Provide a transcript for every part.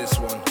this one.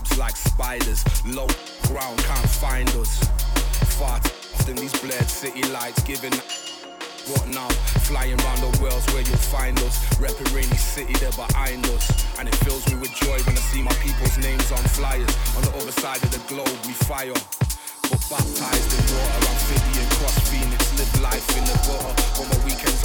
webs like spiders. Low ground can't find us. Far than these bled city lights giving. What now? Flying round the world's where you'll find us. Repping rainy city, there behind us. And it fills me with joy when I see my people's names on flyers. On the other side of the globe, we fire. But baptized in water, amphibian, cross phoenix, live life in the gutter. On my weekends,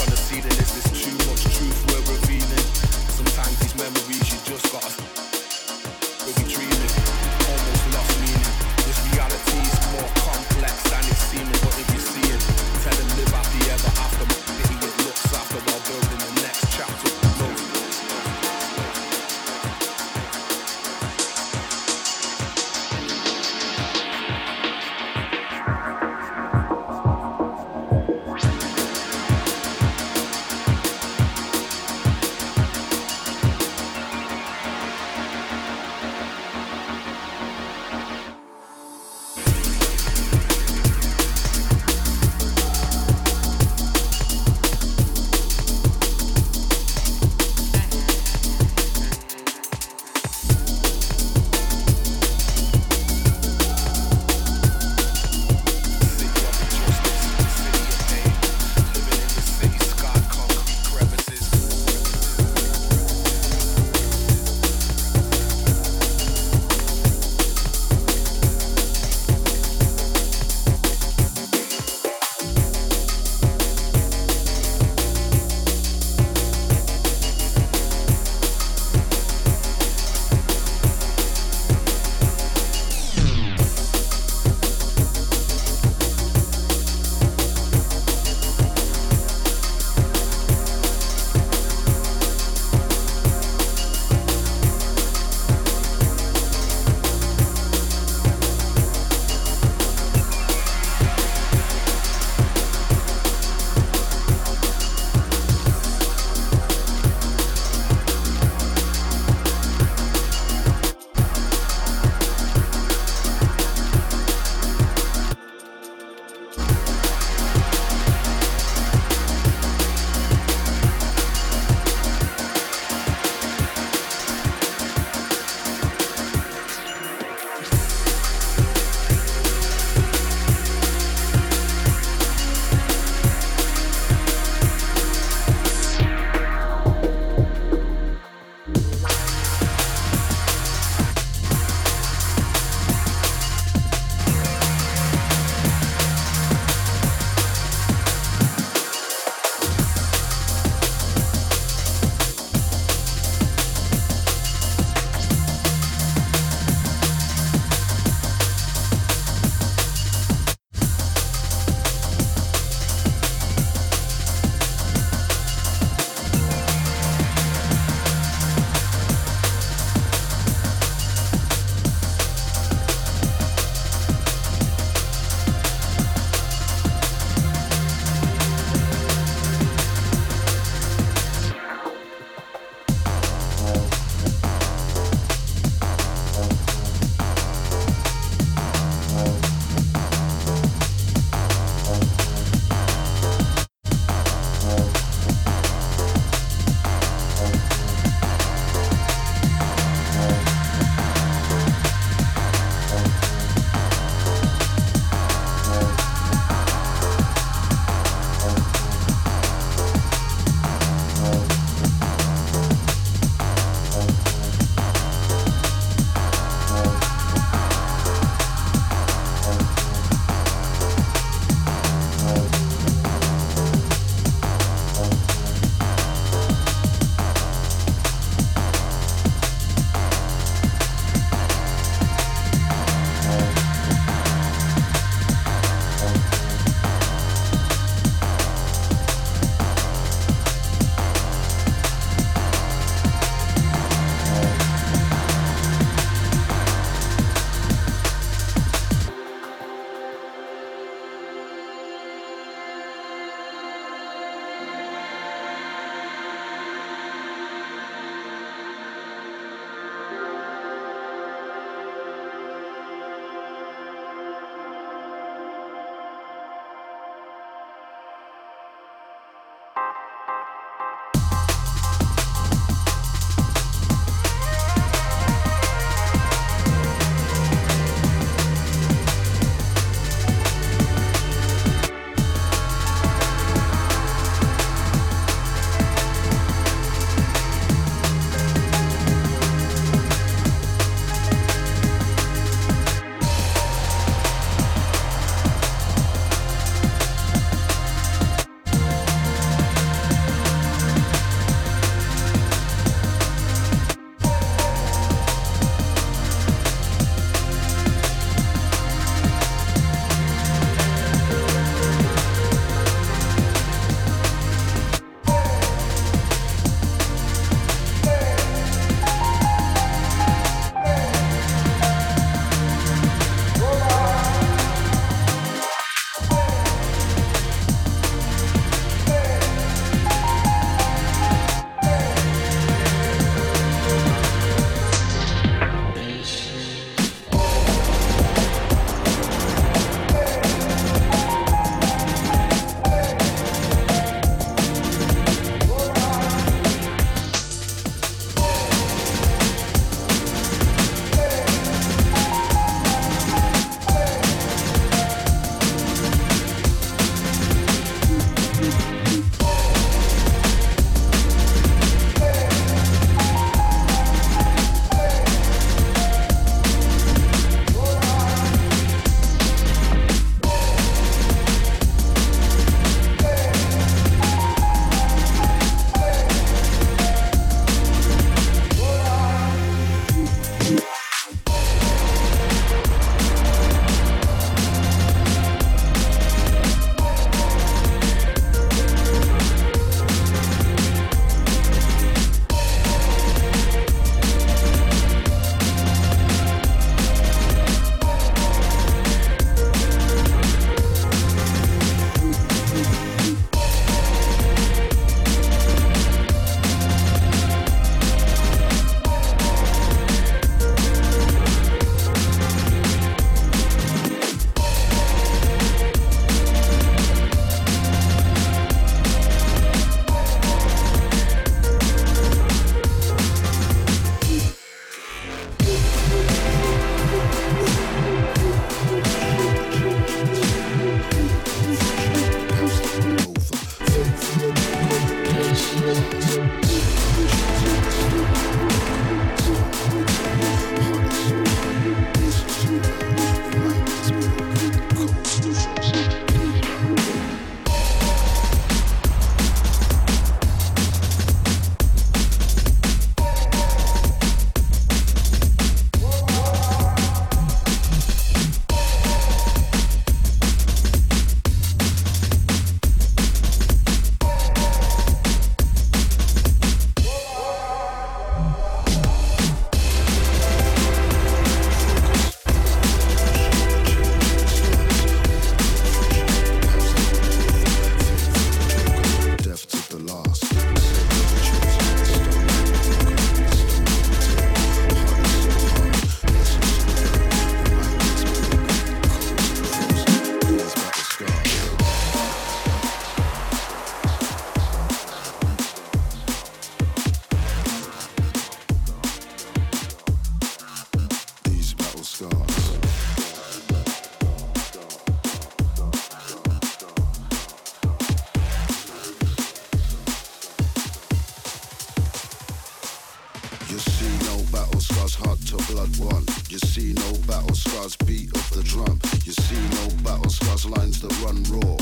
battle scars, heart to blood one. You see no battle scars, beat of the drum. You see no battle scars, lines that run raw.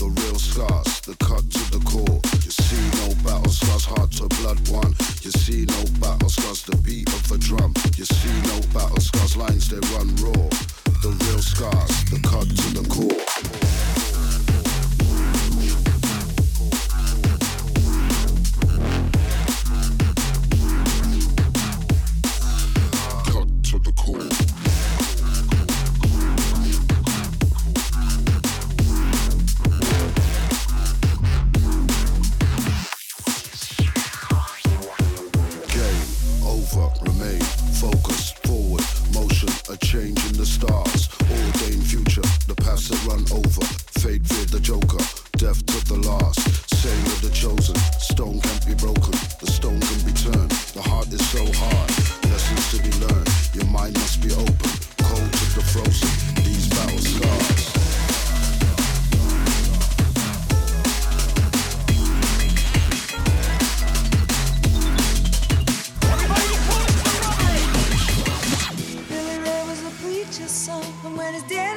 The real scars, the cut to the core. You see no battle scars, heart to blood one. You see no battle scars, the beat of the drum. You see no battle scars, lines they run raw. The real scars, the cut to the core.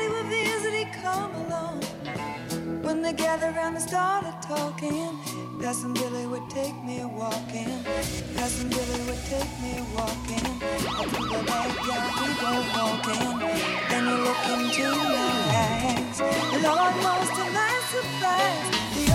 they were visiting come along. When they gathered around and started talking, Cousin Billy would take me walking. Cousin Billy would take me walking. Up in the backyard we go walking. Then you look into my eyes. Lord, most of my surprise.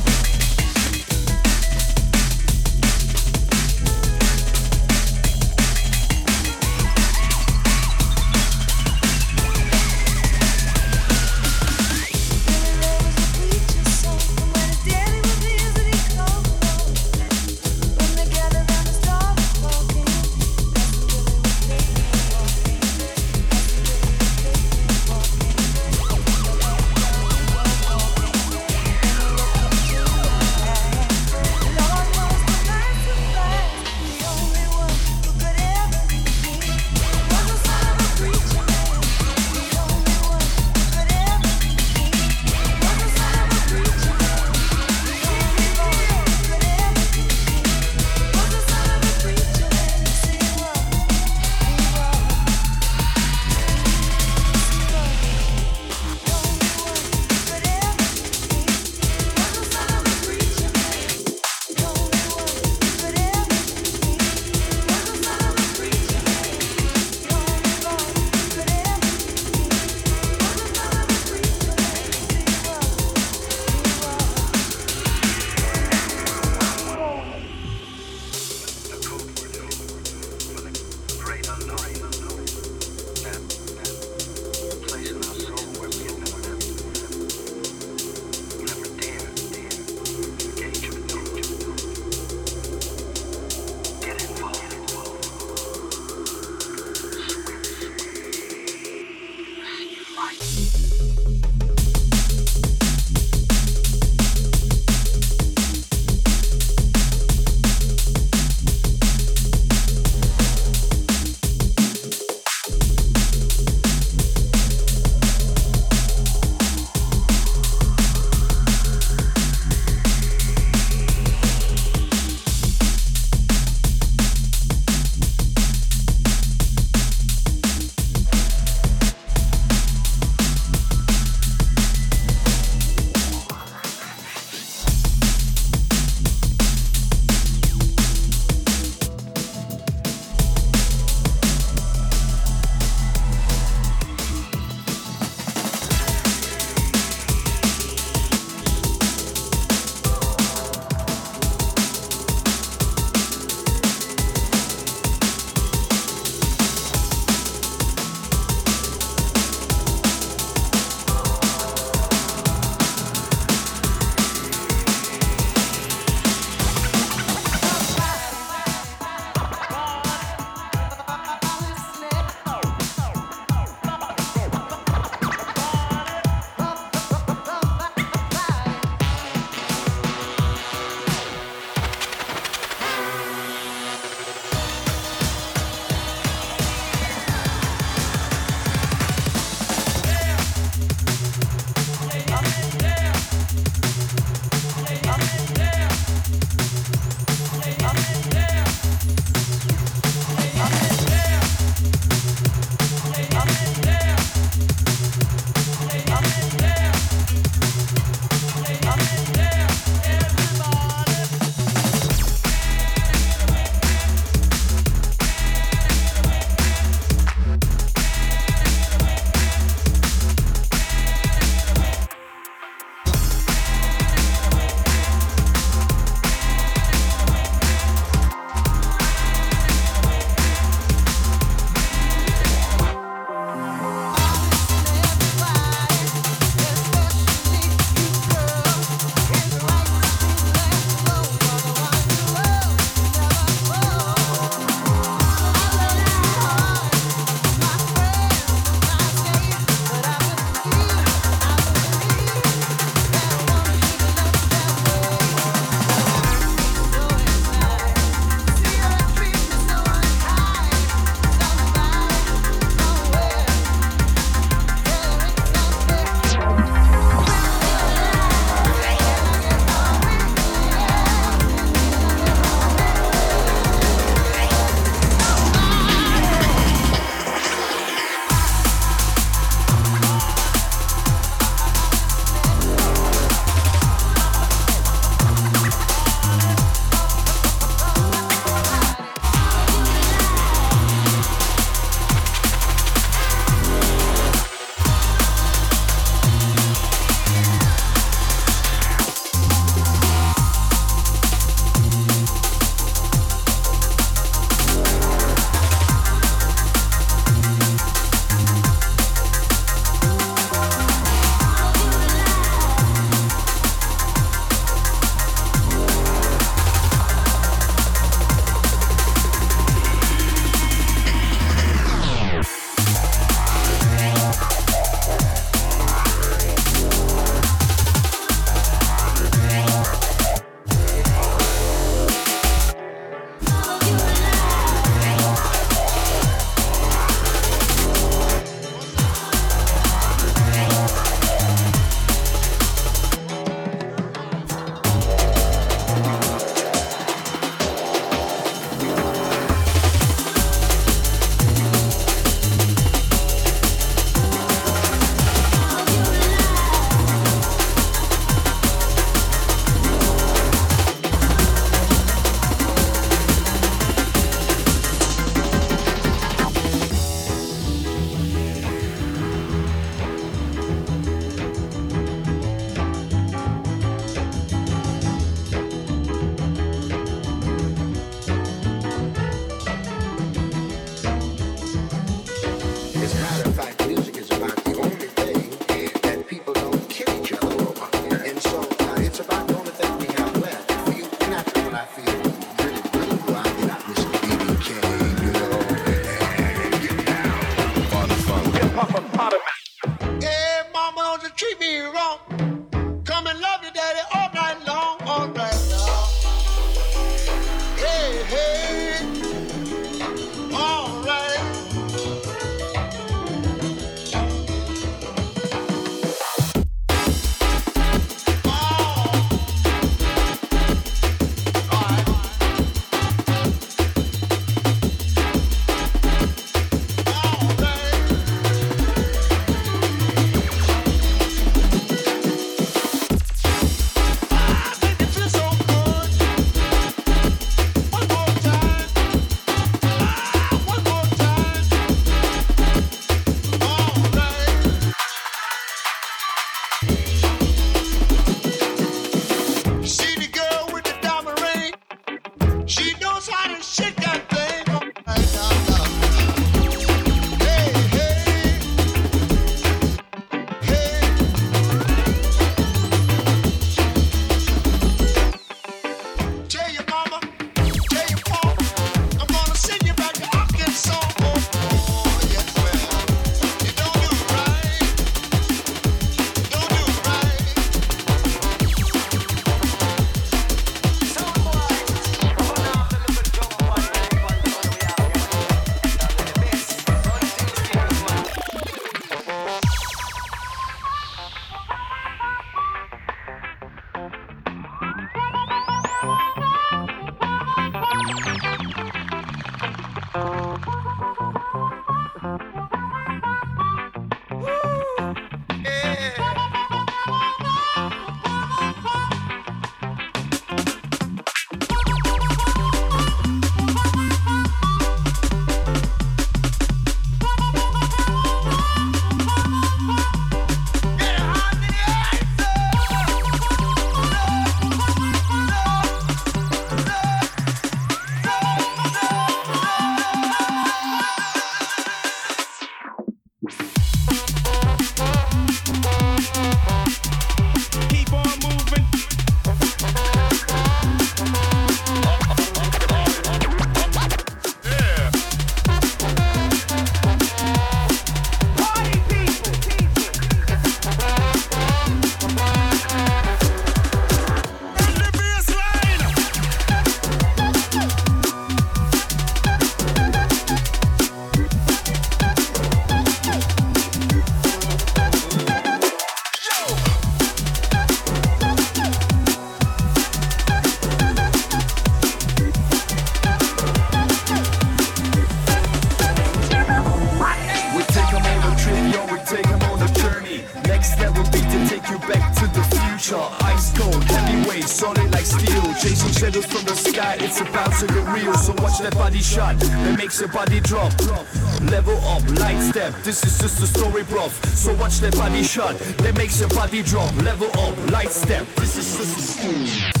That makes your body drop, level up, light step. This is, this is